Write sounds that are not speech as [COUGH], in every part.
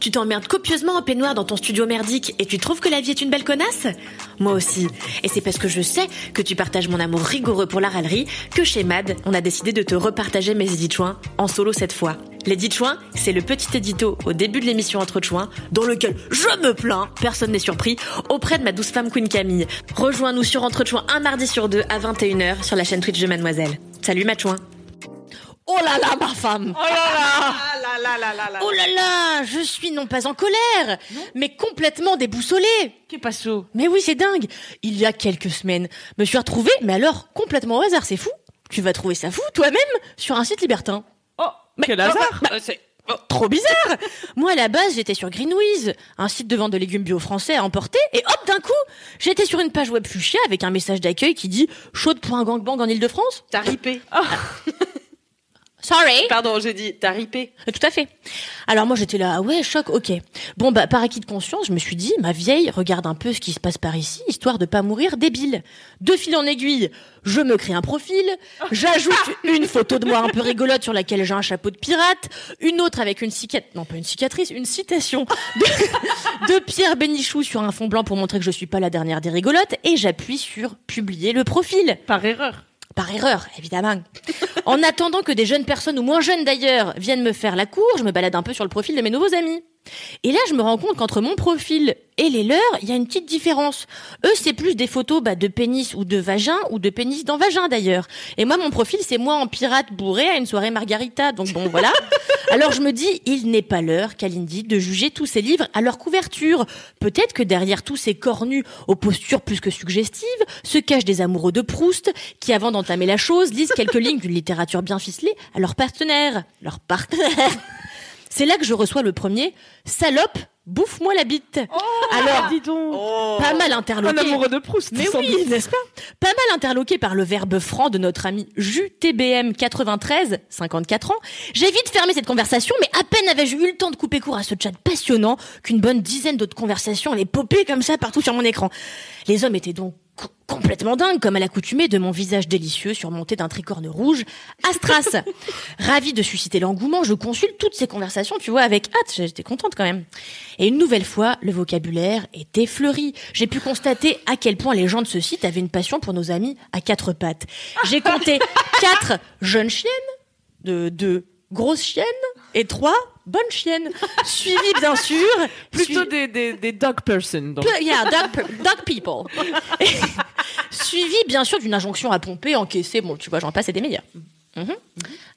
Tu t'emmerdes copieusement en peignoir dans ton studio merdique et tu trouves que la vie est une belle connasse? Moi aussi. Et c'est parce que je sais que tu partages mon amour rigoureux pour la râlerie que chez MAD, on a décidé de te repartager mes édits chouins en solo cette fois. L'édit chouin, c'est le petit édito au début de l'émission Entre chouins dans lequel je me plains, personne n'est surpris, auprès de ma douce femme Queen Camille. Rejoins-nous sur Entre un mardi sur deux à 21h sur la chaîne Twitch de Mademoiselle. Salut Matchouin. Oh là là, ma femme Oh là là là là là là là Oh là là, je suis non pas en colère, mais complètement déboussolée. Qu'est passo? Mais oui, c'est dingue. Il y a quelques semaines, me suis retrouvée, mais alors complètement au hasard, c'est fou. Tu vas trouver ça fou toi-même sur un site libertin. Oh, quel hasard bah, Euh, c'est- oh, Trop bizarre Moi, à la base, j'étais sur Greenwiz, un site de vente de légumes bio français à emporter, et hop, d'un coup, j'étais sur une page web fuchsia avec un message d'accueil qui dit « Chaude pour un gangbang en Ile-de-France T'as ripé. » [LAUGHS] Sorry Pardon, j'ai dit, t'as ripé. Euh, Tout à fait. Alors moi j'étais là, ah ouais, choc, ok. Bon bah par acquis de conscience, je me suis dit, ma vieille, regarde un peu ce qui se passe par ici, histoire de pas mourir débile. De fil en aiguille, je me crée un profil, [LAUGHS] j'ajoute une photo de moi un peu rigolote sur laquelle j'ai un chapeau de pirate, une autre avec une cicatrice, non pas une cicatrice, une citation de, [LAUGHS] de Pierre Bénichou sur un fond blanc pour montrer que je suis pas la dernière des rigolotes, et j'appuie sur publier le profil. Par erreur. Par erreur, évidemment. En attendant que des jeunes personnes, ou moins jeunes d'ailleurs, viennent me faire la cour, je me balade un peu sur le profil de mes nouveaux amis. Et là, je me rends compte qu'entre mon profil et les leurs, il y a une petite différence. Eux, c'est plus des photos bah, de pénis ou de vagin, ou de pénis dans vagin d'ailleurs. Et moi, mon profil, c'est moi en pirate bourré à une soirée margarita. Donc bon, voilà. [LAUGHS] Alors je me dis, il n'est pas l'heure, Kalindi, de juger tous ces livres à leur couverture. Peut-être que derrière tous ces corps nus aux postures plus que suggestives se cachent des amoureux de Proust qui, avant d'entamer la chose, lisent quelques lignes d'une littérature bien ficelée à leur partenaire. Leur partenaire. C'est là que je reçois le premier salope, bouffe-moi la bite. Alors, dis donc. pas mal Un interloqué. amoureux de Proust. Mais oui, n'est-ce pas? Pas mal interloqué par le verbe franc de notre ami JUTBM 93, 54 ans, j'ai vite fermé cette conversation, mais à peine avais-je eu le temps de couper court à ce chat passionnant qu'une bonne dizaine d'autres conversations allaient popper comme ça partout sur mon écran. Les hommes étaient donc complètement dingues, comme à l'accoutumée de mon visage délicieux surmonté d'un tricorne rouge, Astras. [LAUGHS] Ravi de susciter l'engouement, je consulte toutes ces conversations, tu vois, avec hâte, j'étais contente quand même. Et une nouvelle fois, le vocabulaire était fleuri. J'ai pu constater à quel point les gens de ce site avaient une passion pour nos amis à quatre pattes. J'ai compté [LAUGHS] quatre jeunes chiennes, de deux grosses chiennes et trois bonnes chiennes, suivies bien sûr. Plutôt des, des, des dog person. Donc. Yeah, dog people. [LAUGHS] Suivi bien sûr d'une injonction à pomper, encaisser, bon tu vois j'en passe et des meilleurs. Mhm.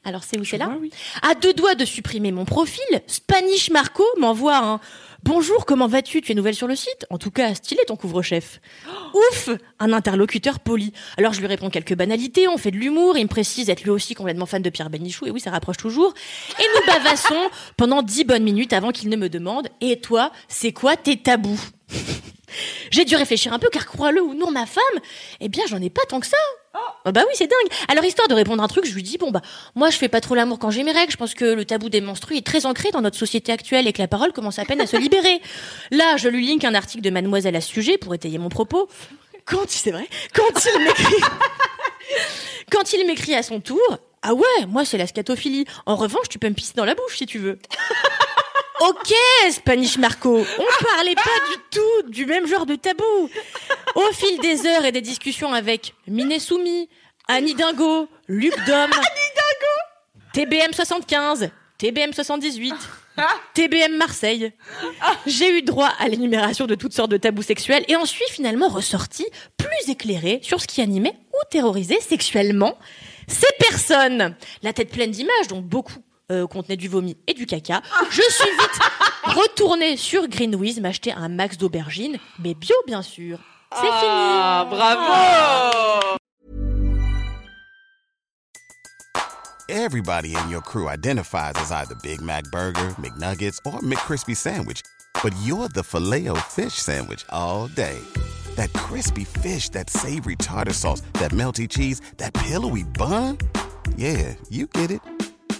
Alors c'est où c'est là vois, oui. À deux doigts de supprimer mon profil, Spanish Marco m'envoie un Bonjour, comment vas-tu? Tu es nouvelle sur le site? En tout cas, stylé ton couvre-chef. Ouf Un interlocuteur poli. Alors je lui réponds quelques banalités, on fait de l'humour, il me précise être lui aussi complètement fan de Pierre Benichou, et oui, ça rapproche toujours. Et nous bavassons pendant dix bonnes minutes avant qu'il ne me demande Et toi, c'est quoi tes tabous? J'ai dû réfléchir un peu, car crois-le ou non, ma femme, eh bien, j'en ai pas tant que ça. Ah bah oui, c'est dingue. Alors, histoire de répondre à un truc, je lui dis, bon bah, moi, je fais pas trop l'amour quand j'ai mes règles. Je pense que le tabou des menstrues est très ancré dans notre société actuelle et que la parole commence à peine à se libérer. [LAUGHS] Là, je lui link un article de Mademoiselle à ce sujet pour étayer mon propos. Quand, c'est vrai, quand il m'écrit, [LAUGHS] quand il m'écrit à son tour, ah ouais, moi, c'est la scatophilie. En revanche, tu peux me pisser dans la bouche si tu veux. Ok, Spanish Marco, on parlait pas du tout du même genre de tabou. Au fil des heures et des discussions avec Miné Soumi, Annie Dingo, Luc Dom, TBM 75, TBM 78, TBM Marseille. J'ai eu droit à l'énumération de toutes sortes de tabous sexuels et en suis finalement ressorti plus éclairé sur ce qui animait ou terrorisait sexuellement ces personnes. La tête pleine d'images, dont beaucoup euh, contenaient du vomi et du caca. Je suis vite retournée sur Greenwiz m'acheter un max d'aubergines, mais bio bien sûr. C'est Ah, fini. bravo Everybody in your crew identifies as either Big Mac Burger, McNuggets, or McCrispy Sandwich. But you're the filet fish Sandwich all day. That crispy fish, that savory tartar sauce, that melty cheese, that pillowy bun. Yeah, you get it.